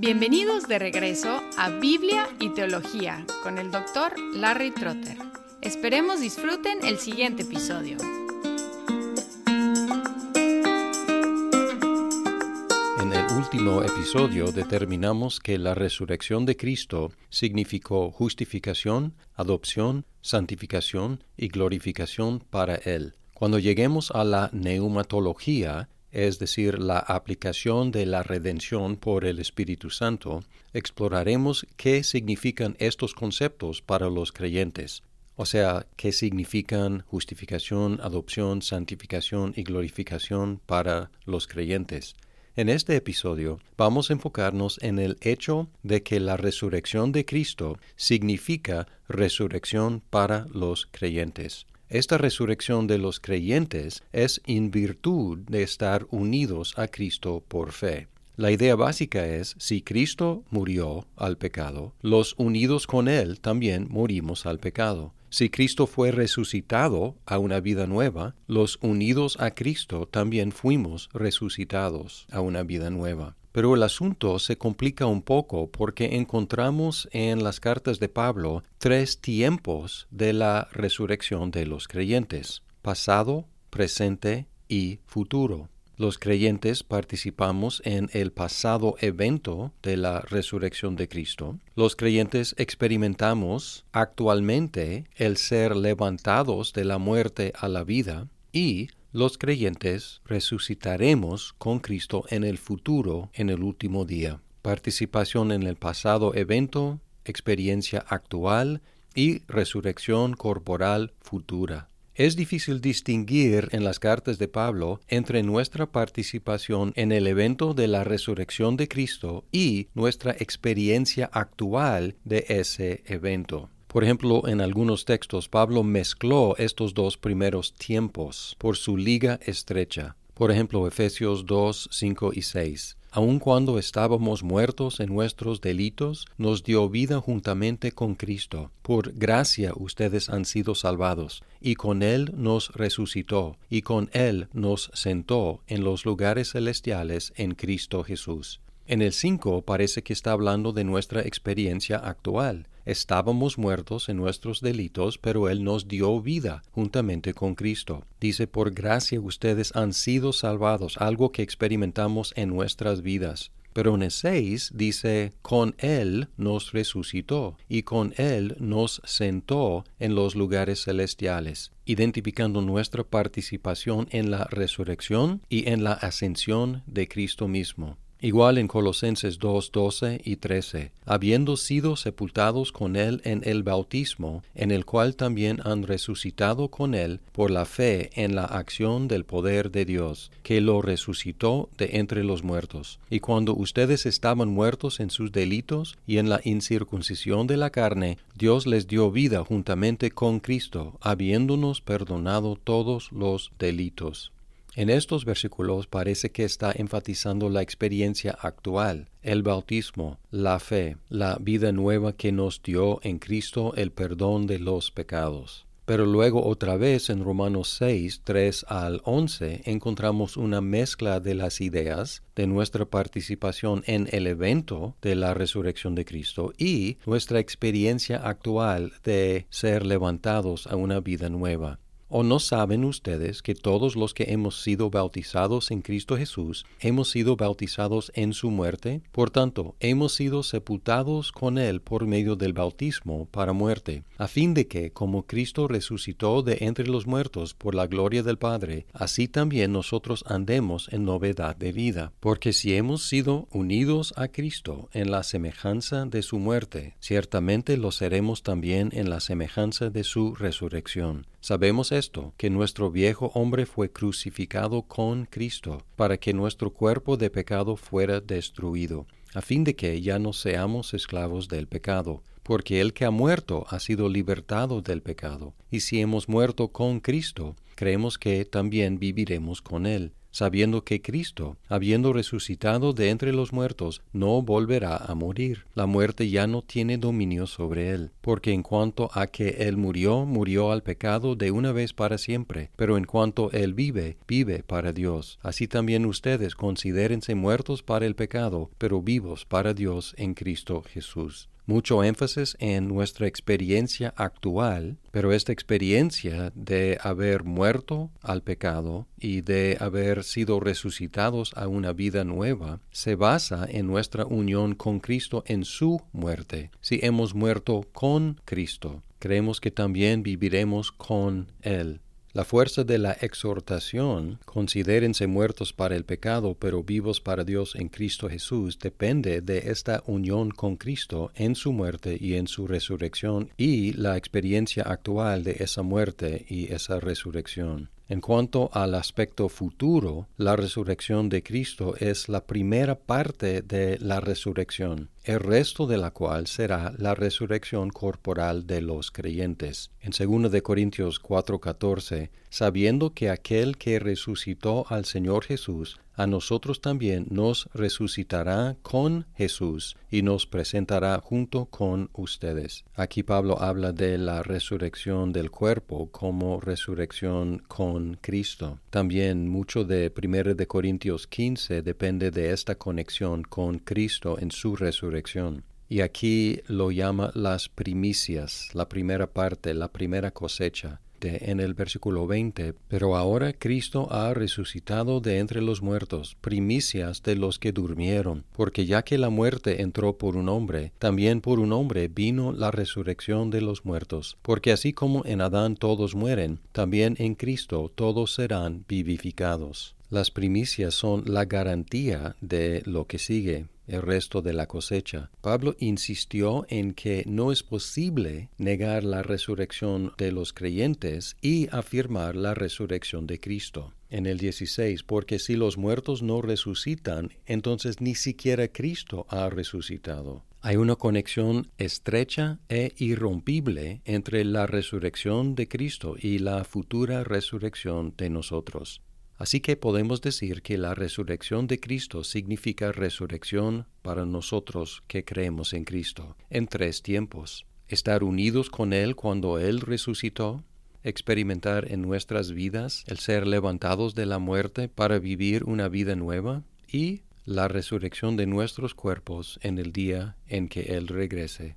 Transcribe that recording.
Bienvenidos de regreso a Biblia y Teología con el doctor Larry Trotter. Esperemos disfruten el siguiente episodio. En el último episodio determinamos que la resurrección de Cristo significó justificación, adopción, santificación y glorificación para Él. Cuando lleguemos a la neumatología, es decir, la aplicación de la redención por el Espíritu Santo, exploraremos qué significan estos conceptos para los creyentes, o sea, qué significan justificación, adopción, santificación y glorificación para los creyentes. En este episodio vamos a enfocarnos en el hecho de que la resurrección de Cristo significa resurrección para los creyentes. Esta resurrección de los creyentes es en virtud de estar unidos a Cristo por fe. La idea básica es, si Cristo murió al pecado, los unidos con Él también morimos al pecado. Si Cristo fue resucitado a una vida nueva, los unidos a Cristo también fuimos resucitados a una vida nueva. Pero el asunto se complica un poco porque encontramos en las cartas de Pablo tres tiempos de la resurrección de los creyentes, pasado, presente y futuro. Los creyentes participamos en el pasado evento de la resurrección de Cristo. Los creyentes experimentamos actualmente el ser levantados de la muerte a la vida y los creyentes resucitaremos con Cristo en el futuro, en el último día. Participación en el pasado evento, experiencia actual y resurrección corporal futura. Es difícil distinguir en las cartas de Pablo entre nuestra participación en el evento de la resurrección de Cristo y nuestra experiencia actual de ese evento. Por ejemplo, en algunos textos Pablo mezcló estos dos primeros tiempos por su liga estrecha. Por ejemplo, Efesios 2, 5 y 6. Aun cuando estábamos muertos en nuestros delitos, nos dio vida juntamente con Cristo. Por gracia ustedes han sido salvados, y con Él nos resucitó, y con Él nos sentó en los lugares celestiales en Cristo Jesús. En el 5 parece que está hablando de nuestra experiencia actual. Estábamos muertos en nuestros delitos, pero Él nos dio vida juntamente con Cristo. Dice, por gracia ustedes han sido salvados, algo que experimentamos en nuestras vidas. Pero en el 6 dice, con Él nos resucitó y con Él nos sentó en los lugares celestiales, identificando nuestra participación en la resurrección y en la ascensión de Cristo mismo. Igual en Colosenses 2, 12 y 13, habiendo sido sepultados con Él en el bautismo, en el cual también han resucitado con Él por la fe en la acción del poder de Dios, que lo resucitó de entre los muertos. Y cuando ustedes estaban muertos en sus delitos y en la incircuncisión de la carne, Dios les dio vida juntamente con Cristo, habiéndonos perdonado todos los delitos. En estos versículos parece que está enfatizando la experiencia actual, el bautismo, la fe, la vida nueva que nos dio en Cristo el perdón de los pecados. Pero luego otra vez en Romanos 6, 3 al 11 encontramos una mezcla de las ideas de nuestra participación en el evento de la resurrección de Cristo y nuestra experiencia actual de ser levantados a una vida nueva. ¿O no saben ustedes que todos los que hemos sido bautizados en Cristo Jesús hemos sido bautizados en su muerte? Por tanto, hemos sido sepultados con Él por medio del bautismo para muerte, a fin de que, como Cristo resucitó de entre los muertos por la gloria del Padre, así también nosotros andemos en novedad de vida. Porque si hemos sido unidos a Cristo en la semejanza de su muerte, ciertamente lo seremos también en la semejanza de su resurrección. Sabemos esto, que nuestro viejo hombre fue crucificado con Cristo, para que nuestro cuerpo de pecado fuera destruido, a fin de que ya no seamos esclavos del pecado porque el que ha muerto ha sido libertado del pecado. Y si hemos muerto con Cristo, creemos que también viviremos con Él sabiendo que Cristo, habiendo resucitado de entre los muertos, no volverá a morir. La muerte ya no tiene dominio sobre él, porque en cuanto a que él murió, murió al pecado de una vez para siempre, pero en cuanto él vive, vive para Dios. Así también ustedes considérense muertos para el pecado, pero vivos para Dios en Cristo Jesús mucho énfasis en nuestra experiencia actual, pero esta experiencia de haber muerto al pecado y de haber sido resucitados a una vida nueva se basa en nuestra unión con Cristo en su muerte. Si hemos muerto con Cristo, creemos que también viviremos con Él. La fuerza de la exhortación, considérense muertos para el pecado, pero vivos para Dios en Cristo Jesús, depende de esta unión con Cristo en su muerte y en su resurrección y la experiencia actual de esa muerte y esa resurrección. En cuanto al aspecto futuro, la resurrección de Cristo es la primera parte de la resurrección, el resto de la cual será la resurrección corporal de los creyentes. En 2 de Corintios 4:14, sabiendo que aquel que resucitó al Señor Jesús a nosotros también nos resucitará con Jesús y nos presentará junto con ustedes. Aquí Pablo habla de la resurrección del cuerpo como resurrección con Cristo. También mucho de 1 de Corintios 15 depende de esta conexión con Cristo en su resurrección. Y aquí lo llama las primicias, la primera parte, la primera cosecha en el versículo 20, pero ahora Cristo ha resucitado de entre los muertos, primicias de los que durmieron, porque ya que la muerte entró por un hombre, también por un hombre vino la resurrección de los muertos, porque así como en Adán todos mueren, también en Cristo todos serán vivificados. Las primicias son la garantía de lo que sigue, el resto de la cosecha. Pablo insistió en que no es posible negar la resurrección de los creyentes y afirmar la resurrección de Cristo. En el 16, porque si los muertos no resucitan, entonces ni siquiera Cristo ha resucitado. Hay una conexión estrecha e irrompible entre la resurrección de Cristo y la futura resurrección de nosotros. Así que podemos decir que la resurrección de Cristo significa resurrección para nosotros que creemos en Cristo, en tres tiempos. Estar unidos con Él cuando Él resucitó, experimentar en nuestras vidas el ser levantados de la muerte para vivir una vida nueva y la resurrección de nuestros cuerpos en el día en que Él regrese.